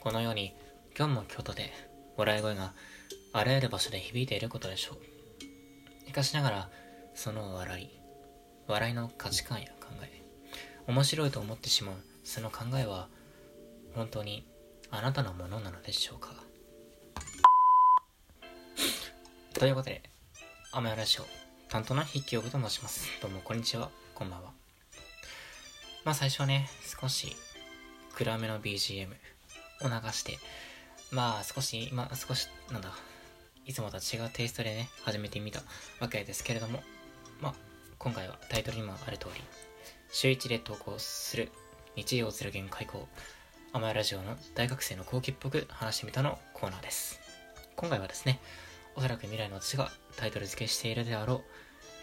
このように今日も京都で笑い声があらゆる場所で響いていることでしょう。しかしながら、その笑い、笑いの価値観や考え、面白いと思ってしまうその考えは、本当にあなたのものなのでしょうか。ということで、アメラジオ担当の筆記用具と申します。どうもこんにちは、こんばんは。まあ最初はね、少し暗めの BGM を流して、まあ少し、今少し、なんだ、いつもとは違うテイストでね、始めてみたわけですけれども、まあ今回はタイトルにもある通り、週一で投稿する日曜0限開講、アマヤラジオの大学生の後期っぽく話してみたのコーナーです。今回はですね、おそらく未来の私がタイトル付けしているであろう、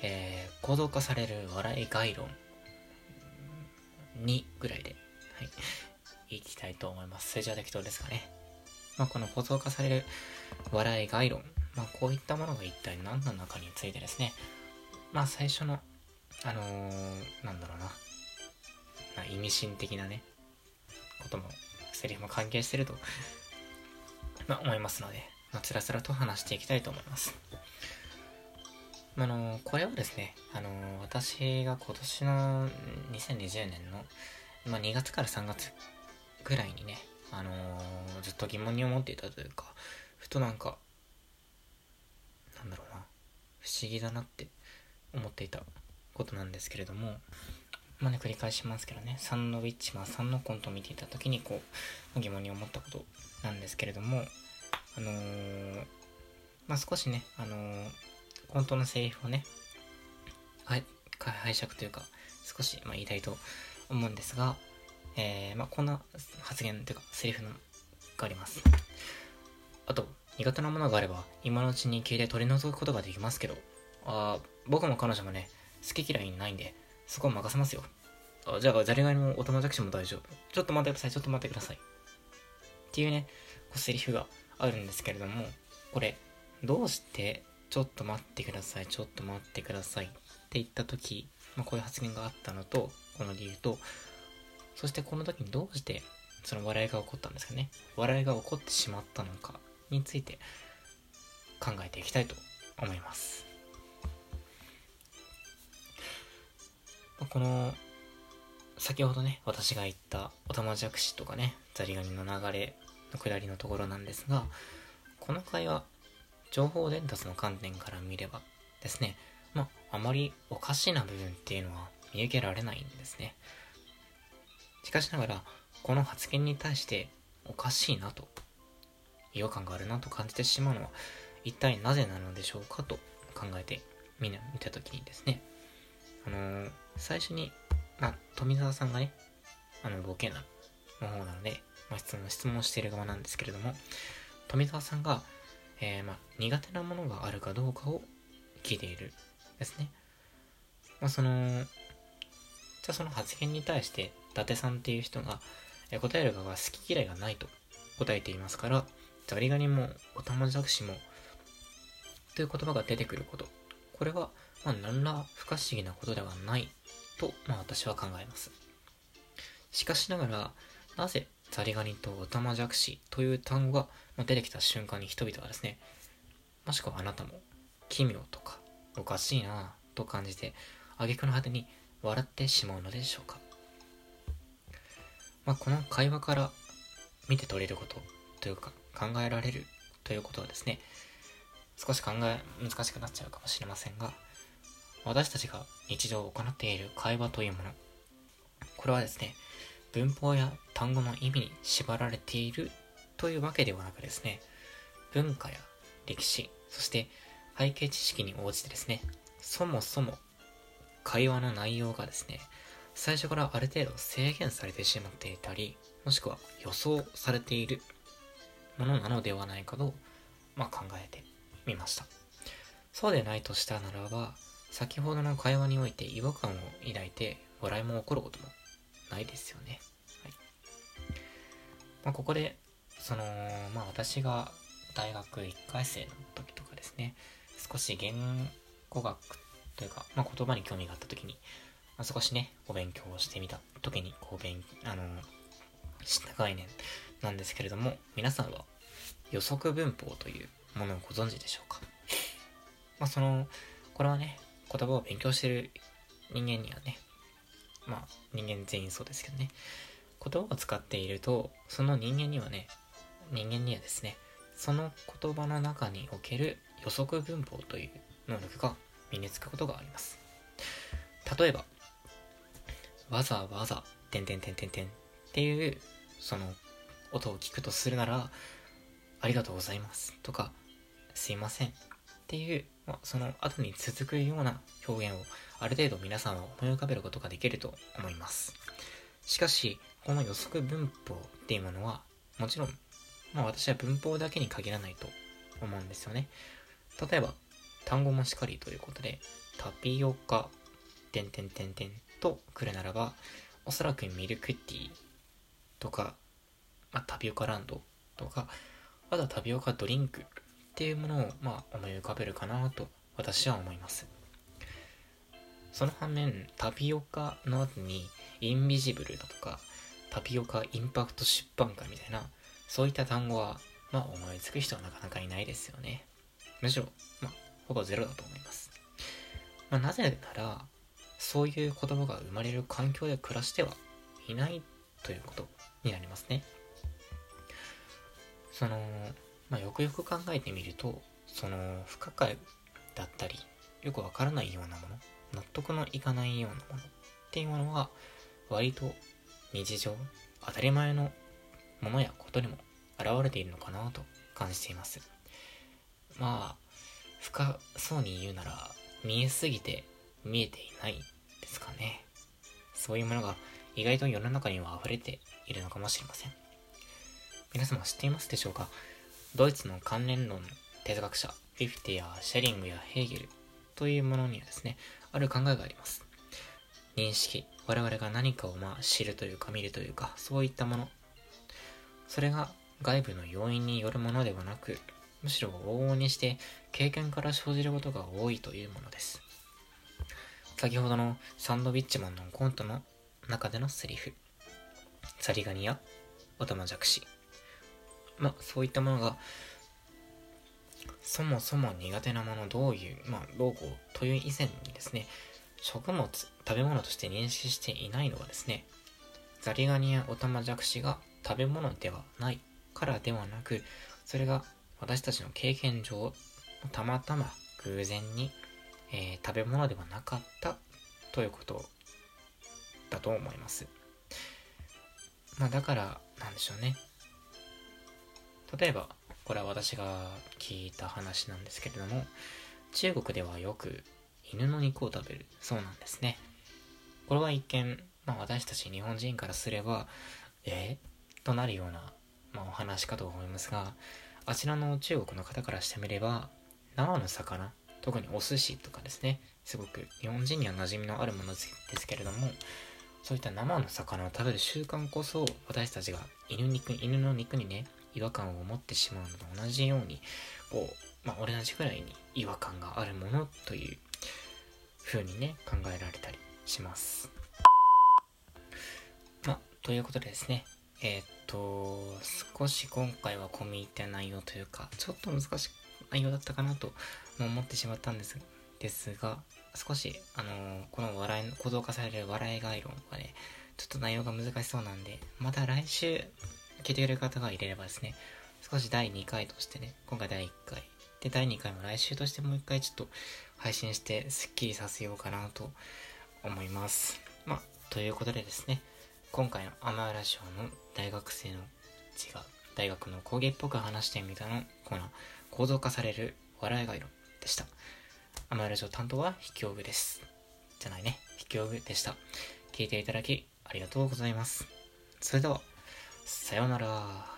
えー、行動化される笑い概論2ぐらいで、はい、いきたいと思います。それじゃあ適当ですかね。まあ、この構造化される笑い概論、まあ、こういったものが一体何なのかについてですね、まあ、最初の、あのー、なんだろうな、な意味深的なね、ことも、セリフも関係してるとまあ、思いますので、まあ、つらつらと話していきたいと思います。あのー、これはですね、あのー、私が今年の2020年の、まあ、2月から3月ぐらいにね、あのー、ずっと疑問に思っていたというか、ふとなんか、なんだろうな、不思議だなって思っていたことなんですけれども、まあね、繰り返しますけどね、サンドウィッチマンさんのコントを見ていた時に、こう、疑問に思ったことなんですけれども、あのー、まあ、少しね、あのー、本当のセリフをね、はい、拝借というか、少し、まあ、言いたいと思うんですが、えー、まあ、こんな発言というか、セリフのがあります。あと、苦手なものがあれば、今のうちに消えて取り除くことができますけど、あ僕も彼女もね、好き嫌いないんで、そこを任せますよ。あじゃあ、ザリガニも大人弱視も大丈夫。ちょっと待ってください、ちょっと待ってください。っていうね、こうセリフがあるんですけれども、これ、どうして、ちょっと待ってください、ちょっと待ってくださいって言った時、まあ、こういう発言があったのと、この理由と、そしてこの時にどうしてその笑いが起こったんですかね？笑いが起こってしまったのかについて考えていきたいと思います。この、先ほどね、私が言ったおたまじゃくしとかね、ザリガニの流れの下りのところなんですが、この会話、情報伝達の観点から見ればですね、まあ、あまりおかしな部分っていうのは見受けられないんですね。しかしながら、この発言に対しておかしいなと、違和感があるなと感じてしまうのは、一体なぜなのでしょうかと考えてみ見たときにですね、あのー、最初に、まあ、富澤さんがね、あの、ボケな、の方なので、まあ、質問、質問している側なんですけれども、富澤さんが、えー、まあ、苦手なものがあるかどうかを聞いているですね。まあ、その、じゃあその発言に対して、伊達さんっていう人が、え答える側は好き嫌いがないと答えていますから、ザリガニもオタマジャクシもという言葉が出てくること。これは、まあ、何ら不可思議なことではないと、まあ、私は考えます。しかしながら、なぜザリガニとオタマジャクシという単語が出てきた瞬間に人々はですね、もしくはあなたも奇妙とかおかしいなと感じて、挙句の果てに笑ってしまうのでしょうか。まあ、この会話から見て取れることというか考えられるということはですね、少し考え、難しくなっちゃうかもしれませんが、私たちが日常を行っている会話というもの、これはですね、文法や単語の意味に縛られているというわけではなくですね、文化や歴史、そして背景知識に応じてですね、そもそも会話の内容がですね、最初からある程度制限されてしまっていたり、もしくは予想されているものなのではないかと、まあ、考えてみました。そうでないとしたならば、先ほどの会話において違和感を抱いて笑いも起こることもないですよね。はい。まあ、ここで、その、まあ私が大学1回生の時とかですね、少し言語学というか、まあ、言葉に興味があった時に、まあ、少しね、お勉強をしてみた時に、こう、勉、あの、知った概念なんですけれども、皆さんは予測文法というものをご存知でしょうか？まあその、これはね、言葉を勉強してる人間にはね、まあ人間全員そうですけどね、言葉を使っていると、その人間にはね、人間にはですね、その言葉の中における予測文法という能力が身につくことがあります。例えば、わざわざ、てんてんてんてんてんっていう、その音を聞くとするなら、ありがとうございますとか、すいませんっていう、まあ、その後に続くような表現をある程度皆さんは思い浮かべることができると思います。しかし、この予測文法っていうものは、もちろん、まあ私は文法だけに限らないと思うんですよね。例えば、単語もしかりということで、タピオカ、てんてんてんてんと来るならば、おそらくミルクティーとか、まあ、タピオカランドとか、あとはタピオカドリンクっていうものを、まあ、思い浮かべるかなと私は思います。その反面、タピオカの後に、インビジブルだとか、タピオカインパクト出版会みたいな、そういった単語は、まあ、思いつく人はなかなかいないですよね。むしろ、まあ、ほぼゼロだと思います。まあ、なぜなら、そういう言葉が生まれる環境で暮らしてはいないということになりますね。その、まあ、よくよく考えてみると、その不可解だったり、よくわからないようなもの、納得のいかないようなものっていうものは、割と日常、当たり前のものやことにも現れているのかなと感じています。まあ、深そうに言うなら、見えすぎて見えていないですかね。そういうものが意外と世の中には溢れているのかもしれません。皆様知っていますでしょうか？ドイツの関連論の哲学者、フィフティやシェリングやヘーゲルというものにはですね、ある考えがあります。認識、我々が何かをまあ知るというか見るというか、そういったもの。それが外部の要因によるものではなく、むしろ往々にして経験から生じることが多いというものです。先ほどのサンドウィッチマンのコントの中でのセリフ。ザリガニやオタマジャクシ。まあ、そういったものが、そもそも苦手なもの、どういう、まあ、どうこうという以前にですね、食物、食べ物として認識していないのはですね、ザリガニやオタマジャクシが食べ物ではないからではなく、それが私たちの経験上、たまたま偶然に、えー、食べ物ではなかったということだと思います。まあだから、なんでしょうね。例えば、これは私が聞いた話なんですけれども、中国ではよく犬の肉を食べるそうなんですね。これは一見、まあ私たち日本人からすれば、えー、となるような、まあ、お話かと思いますが、あちらの中国の方からしてみれば、生の魚、特にお寿司とかですね、すごく日本人には馴染みのあるものですけれども、そういった生の魚を食べる習慣こそ、私たちが犬肉、犬の肉にね、違和感を持ってしまうのと同じように、こう、まあ、同じくらいに違和感があるものという風にね、考えられたりします。まあ、ということでですね、えー、っと、少し今回は込み入った内容というか、ちょっと難し内容だったかなと思ってしまったんですですが、少し、あのー、この笑いの、構造化される笑い概論がね、ちょっと内容が難しそうなんで、また来週、聞いてくれる方がいれればですね、少し第2回としてね、今回第1回、で、第2回も来週としてもう1回ちょっと配信してスッキリさせようかなと思います。まあ、ということでですね、今回のアマーラジオの大学生の違う、大学の工芸っぽく話してみたのコーナー、構造化される笑いが色でした。アマラジオ担当は秘境部です。じゃないね、秘境部でした。聞いていただきありがとうございます。それでは、さようなら。